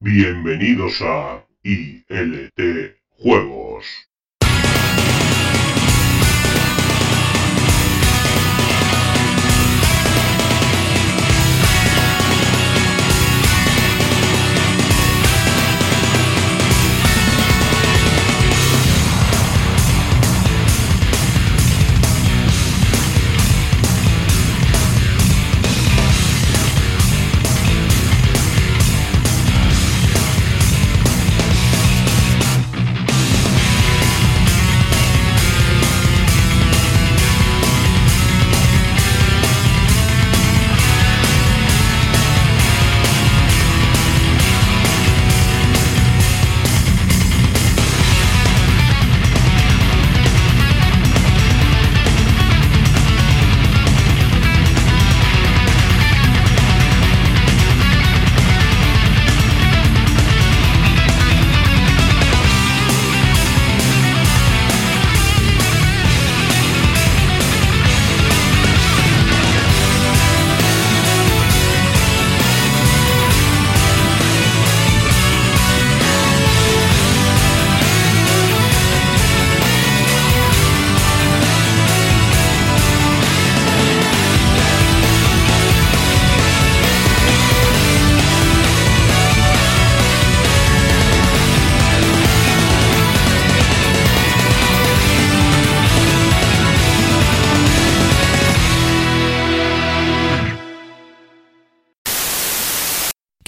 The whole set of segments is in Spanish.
Bienvenidos a ILT Juegos.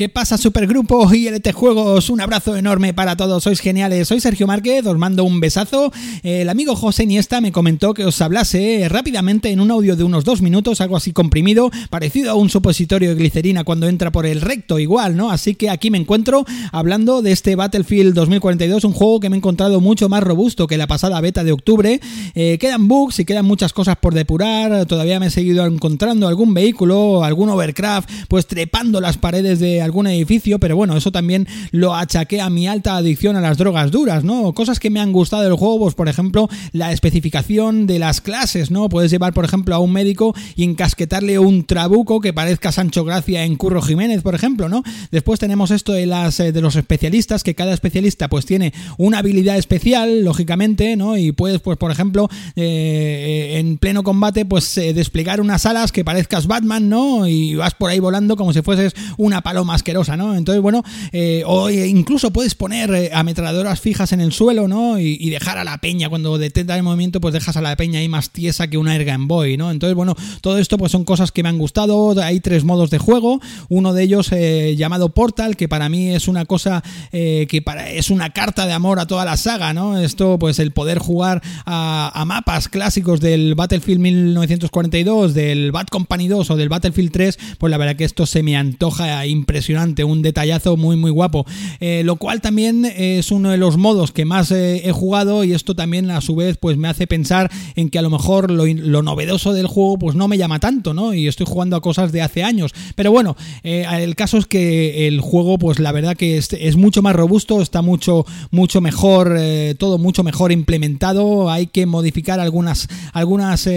¿Qué pasa, supergrupo y LT Juegos? Un abrazo enorme para todos, sois geniales. Soy Sergio Márquez, os mando un besazo. El amigo José Niesta me comentó que os hablase rápidamente en un audio de unos dos minutos, algo así comprimido, parecido a un supositorio de glicerina cuando entra por el recto, igual, ¿no? Así que aquí me encuentro hablando de este Battlefield 2042, un juego que me he encontrado mucho más robusto que la pasada beta de octubre. Eh, quedan bugs y quedan muchas cosas por depurar. Todavía me he seguido encontrando algún vehículo, algún overcraft, pues trepando las paredes de algún edificio, pero bueno, eso también lo achaqué a mi alta adicción a las drogas duras, ¿no? Cosas que me han gustado del juego, pues por ejemplo, la especificación de las clases, ¿no? Puedes llevar, por ejemplo, a un médico y encasquetarle un trabuco que parezca Sancho Gracia en Curro Jiménez, por ejemplo, ¿no? Después tenemos esto de las eh, de los especialistas, que cada especialista pues tiene una habilidad especial, lógicamente, ¿no? Y puedes, pues, por ejemplo, eh, en pleno combate, pues eh, desplegar unas alas que parezcas Batman, ¿no? Y vas por ahí volando como si fueses una paloma asquerosa, ¿no? Entonces, bueno, eh, o incluso puedes poner eh, ametralladoras fijas en el suelo, ¿no? Y, dejar a la peña, cuando detecta el movimiento, pues dejas a la peña ahí más tiesa que una Air Boy, ¿no? Entonces, bueno, todo esto pues son cosas que me han gustado, hay tres modos de juego, uno de ellos eh, llamado Portal, que para mí es una cosa que para, es una carta de amor a toda la saga, ¿no? Esto, pues el poder jugar a, a mapas clásicos del Battlefield 1942, del Bad Company 2 o del Battlefield 3, pues la verdad que esto se me antoja impresionante, un detallazo muy muy guapo. Eh, lo cual también es uno de los modos que más eh, he jugado y esto también a su vez pues me hace pensar en que a lo mejor lo, novedoso del juego pues no me llama tanto, ¿no? Y estoy jugando a cosas de hace años. Pero bueno, eh, el caso es que el juego pues la verdad que es, es mucho más robusto, está mucho mucho mejor, todo mucho mejor implementado. Hay que modificar algunas algunas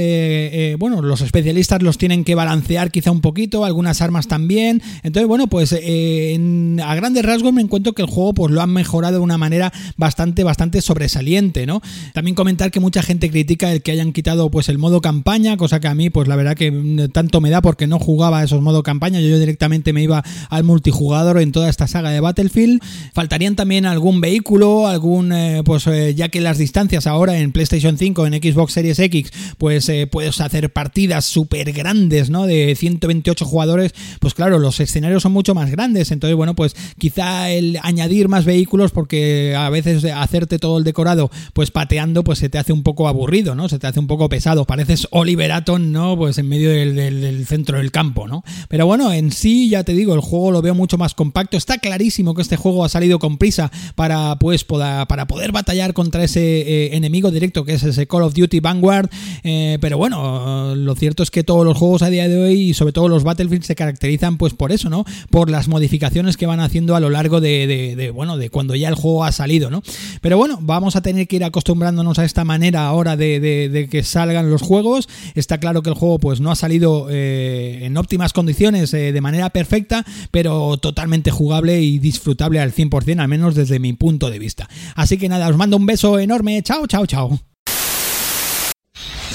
bueno los especialistas los tienen que balancear quizá un poquito, algunas armas también. Entonces bueno pues a grandes rasgos me encuentro que el juego pues lo han mejorado de una manera bastante, bastante sobresaliente, ¿no? También comentar que mucha gente critica el que hayan quitado pues el modo campaña, cosa que a mí pues la verdad que tanto me da porque no jugaba esos modos campaña, yo directamente me iba al multijugador en toda esta saga de Battlefield. Faltarían también algún vehículo, algún eh, pues eh, ya que las distancias ahora en PlayStation 5, en Xbox Series X, pues eh, puedes hacer partidas súper grandes, ¿no? De 128 jugadores, pues claro, los escenarios son mucho más grandes, entonces, bueno, pues quizá el añadir más vehículos, porque a veces hacerte todo el decorado, pues pateando, pues se te hace un poco aburrido, ¿no? Se te hace un poco pesado. Pareces Oliver Atom, ¿no? Pues en medio del, centro del campo, ¿no? Pero bueno, en sí, ya te digo, el juego lo veo mucho más compacto. Está clarísimo que este juego ha salido con prisa para, pues, para poder batallar contra ese eh, enemigo directo que es ese Call of Duty Vanguard. Eh, pero bueno, lo cierto es que todos los juegos a día de hoy, y sobre todo los Battlefield, se caracterizan, pues, por eso, ¿no? Por las modificaciones que van haciendo a lo largo de, bueno, de cuando ya el juego ha salido, ¿no? Pero bueno, vamos a tener que ir acostumbrándonos a esta manera ahora de, que salgan los juegos. Está claro que el juego pues no ha salido eh, en óptimas condiciones eh, de manera perfecta, pero totalmente jugable y disfrutable al 100%, al menos desde mi punto de vista. Así que nada, os mando un beso enorme. Chao, chao, chao.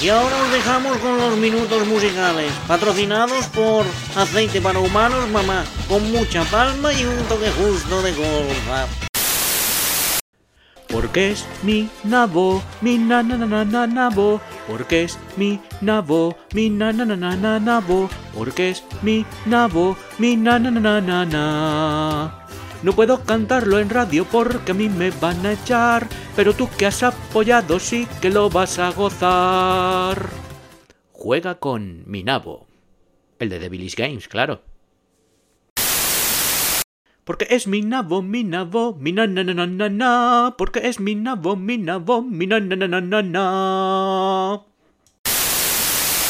Y ahora os dejamos con los minutos musicales, patrocinados por Aceite para Humanos Mamá, con mucha palma y un toque justo de golfa. Porque es mi nabo, mi na na na na nabo, porque es mi nabo, mi na na na na nabo, porque es mi nabo, mi na na na na na. No puedo cantarlo en radio porque a mí me van a echar, pero tú que has apoyado sí que lo vas a gozar. Juega con mi nabo. El de Devilis Games, claro. Porque es mi nabo, mi nabo, mi na na na na. Porque es mi nabo, mi nabo, mi na na na na na.